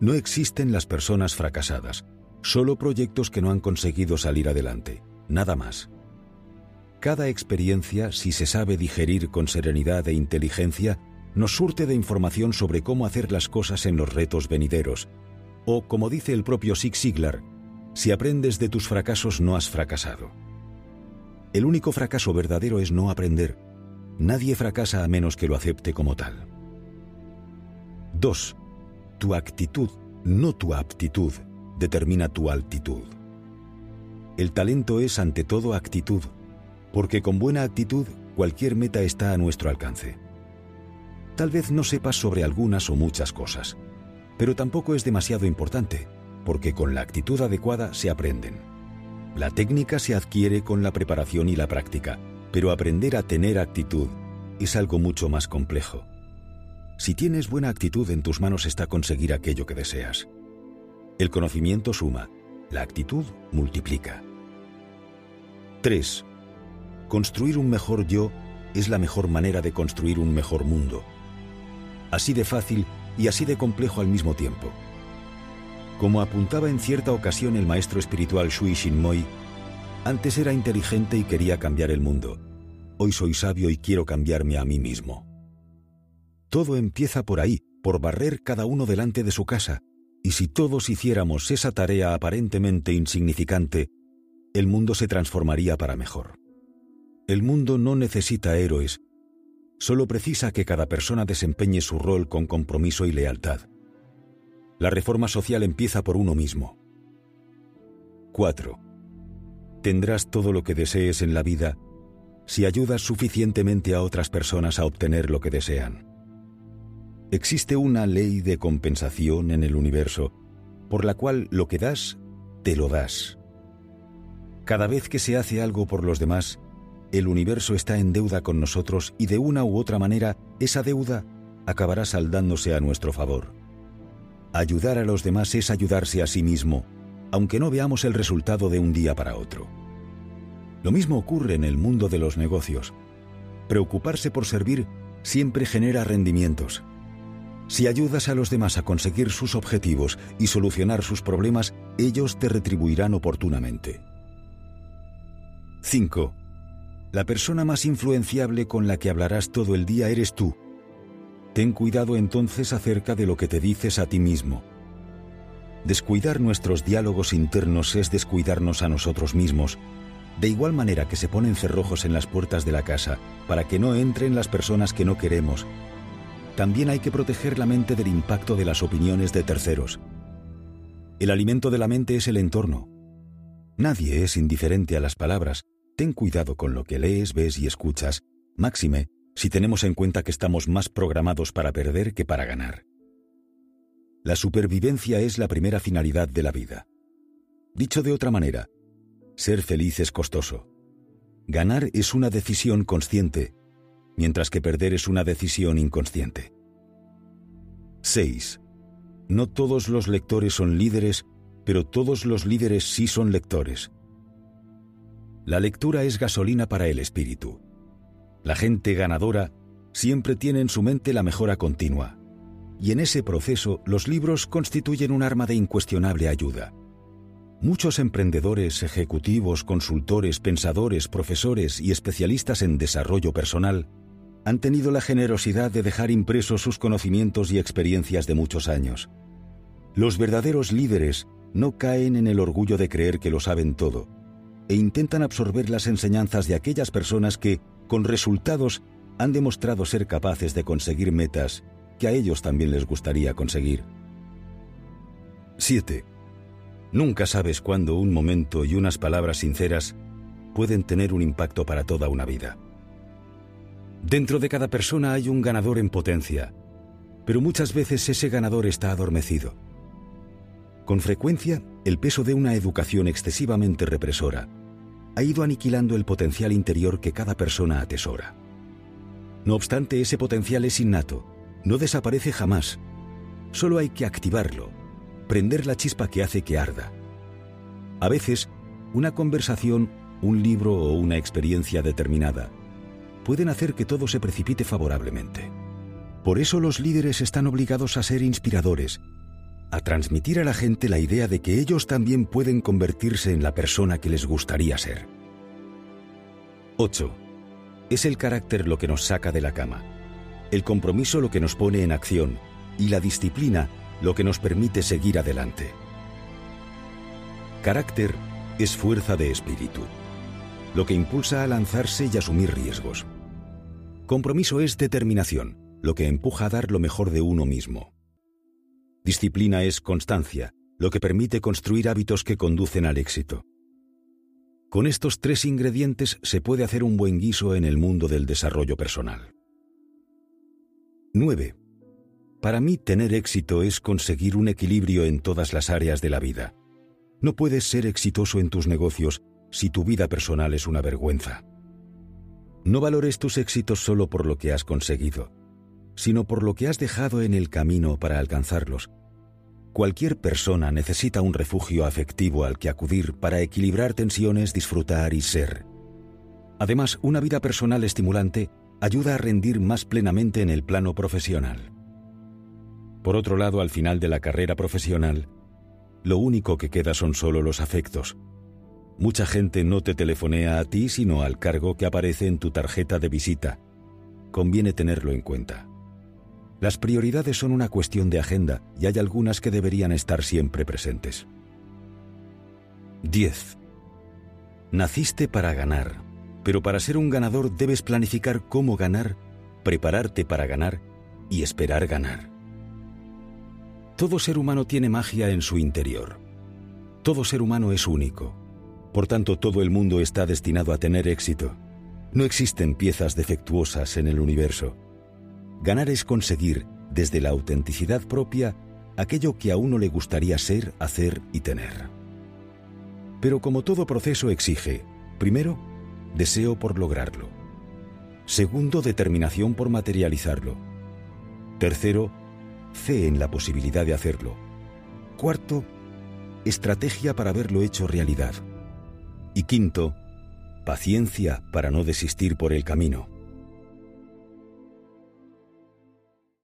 No existen las personas fracasadas, solo proyectos que no han conseguido salir adelante, nada más. Cada experiencia, si se sabe digerir con serenidad e inteligencia, nos surte de información sobre cómo hacer las cosas en los retos venideros. O, como dice el propio Zig Ziglar, si aprendes de tus fracasos no has fracasado. El único fracaso verdadero es no aprender. Nadie fracasa a menos que lo acepte como tal. 2. Tu actitud, no tu aptitud, determina tu altitud. El talento es ante todo actitud, porque con buena actitud cualquier meta está a nuestro alcance. Tal vez no sepas sobre algunas o muchas cosas, pero tampoco es demasiado importante, porque con la actitud adecuada se aprenden. La técnica se adquiere con la preparación y la práctica, pero aprender a tener actitud es algo mucho más complejo. Si tienes buena actitud en tus manos está conseguir aquello que deseas. El conocimiento suma, la actitud multiplica. 3. Construir un mejor yo es la mejor manera de construir un mejor mundo. Así de fácil y así de complejo al mismo tiempo. Como apuntaba en cierta ocasión el maestro espiritual Shui Shinmoi, antes era inteligente y quería cambiar el mundo. Hoy soy sabio y quiero cambiarme a mí mismo. Todo empieza por ahí, por barrer cada uno delante de su casa, y si todos hiciéramos esa tarea aparentemente insignificante, el mundo se transformaría para mejor. El mundo no necesita héroes, solo precisa que cada persona desempeñe su rol con compromiso y lealtad. La reforma social empieza por uno mismo. 4. Tendrás todo lo que desees en la vida si ayudas suficientemente a otras personas a obtener lo que desean. Existe una ley de compensación en el universo por la cual lo que das, te lo das. Cada vez que se hace algo por los demás, el universo está en deuda con nosotros y de una u otra manera esa deuda acabará saldándose a nuestro favor. Ayudar a los demás es ayudarse a sí mismo, aunque no veamos el resultado de un día para otro. Lo mismo ocurre en el mundo de los negocios. Preocuparse por servir siempre genera rendimientos. Si ayudas a los demás a conseguir sus objetivos y solucionar sus problemas, ellos te retribuirán oportunamente. 5. La persona más influenciable con la que hablarás todo el día eres tú. Ten cuidado entonces acerca de lo que te dices a ti mismo. Descuidar nuestros diálogos internos es descuidarnos a nosotros mismos, de igual manera que se ponen cerrojos en las puertas de la casa para que no entren las personas que no queremos. También hay que proteger la mente del impacto de las opiniones de terceros. El alimento de la mente es el entorno. Nadie es indiferente a las palabras. Ten cuidado con lo que lees, ves y escuchas, máxime si tenemos en cuenta que estamos más programados para perder que para ganar. La supervivencia es la primera finalidad de la vida. Dicho de otra manera, ser feliz es costoso. Ganar es una decisión consciente, mientras que perder es una decisión inconsciente. 6. No todos los lectores son líderes, pero todos los líderes sí son lectores. La lectura es gasolina para el espíritu. La gente ganadora siempre tiene en su mente la mejora continua, y en ese proceso los libros constituyen un arma de incuestionable ayuda. Muchos emprendedores, ejecutivos, consultores, pensadores, profesores y especialistas en desarrollo personal han tenido la generosidad de dejar impresos sus conocimientos y experiencias de muchos años. Los verdaderos líderes no caen en el orgullo de creer que lo saben todo, e intentan absorber las enseñanzas de aquellas personas que, con resultados, han demostrado ser capaces de conseguir metas que a ellos también les gustaría conseguir. 7. Nunca sabes cuándo un momento y unas palabras sinceras pueden tener un impacto para toda una vida. Dentro de cada persona hay un ganador en potencia, pero muchas veces ese ganador está adormecido. Con frecuencia, el peso de una educación excesivamente represora ha ido aniquilando el potencial interior que cada persona atesora. No obstante, ese potencial es innato, no desaparece jamás. Solo hay que activarlo, prender la chispa que hace que arda. A veces, una conversación, un libro o una experiencia determinada pueden hacer que todo se precipite favorablemente. Por eso los líderes están obligados a ser inspiradores, a transmitir a la gente la idea de que ellos también pueden convertirse en la persona que les gustaría ser. 8. Es el carácter lo que nos saca de la cama, el compromiso lo que nos pone en acción y la disciplina lo que nos permite seguir adelante. Carácter es fuerza de espíritu, lo que impulsa a lanzarse y asumir riesgos. Compromiso es determinación, lo que empuja a dar lo mejor de uno mismo. Disciplina es constancia, lo que permite construir hábitos que conducen al éxito. Con estos tres ingredientes se puede hacer un buen guiso en el mundo del desarrollo personal. 9. Para mí tener éxito es conseguir un equilibrio en todas las áreas de la vida. No puedes ser exitoso en tus negocios si tu vida personal es una vergüenza. No valores tus éxitos solo por lo que has conseguido, sino por lo que has dejado en el camino para alcanzarlos. Cualquier persona necesita un refugio afectivo al que acudir para equilibrar tensiones, disfrutar y ser. Además, una vida personal estimulante ayuda a rendir más plenamente en el plano profesional. Por otro lado, al final de la carrera profesional, lo único que queda son solo los afectos, Mucha gente no te telefonea a ti sino al cargo que aparece en tu tarjeta de visita. Conviene tenerlo en cuenta. Las prioridades son una cuestión de agenda y hay algunas que deberían estar siempre presentes. 10. Naciste para ganar, pero para ser un ganador debes planificar cómo ganar, prepararte para ganar y esperar ganar. Todo ser humano tiene magia en su interior. Todo ser humano es único por tanto, todo el mundo está destinado a tener éxito. No existen piezas defectuosas en el universo. Ganar es conseguir, desde la autenticidad propia, aquello que a uno le gustaría ser, hacer y tener. Pero como todo proceso exige, primero, deseo por lograrlo. Segundo, determinación por materializarlo. Tercero, fe en la posibilidad de hacerlo. Cuarto, estrategia para haberlo hecho realidad. Y quinto, paciencia para no desistir por el camino.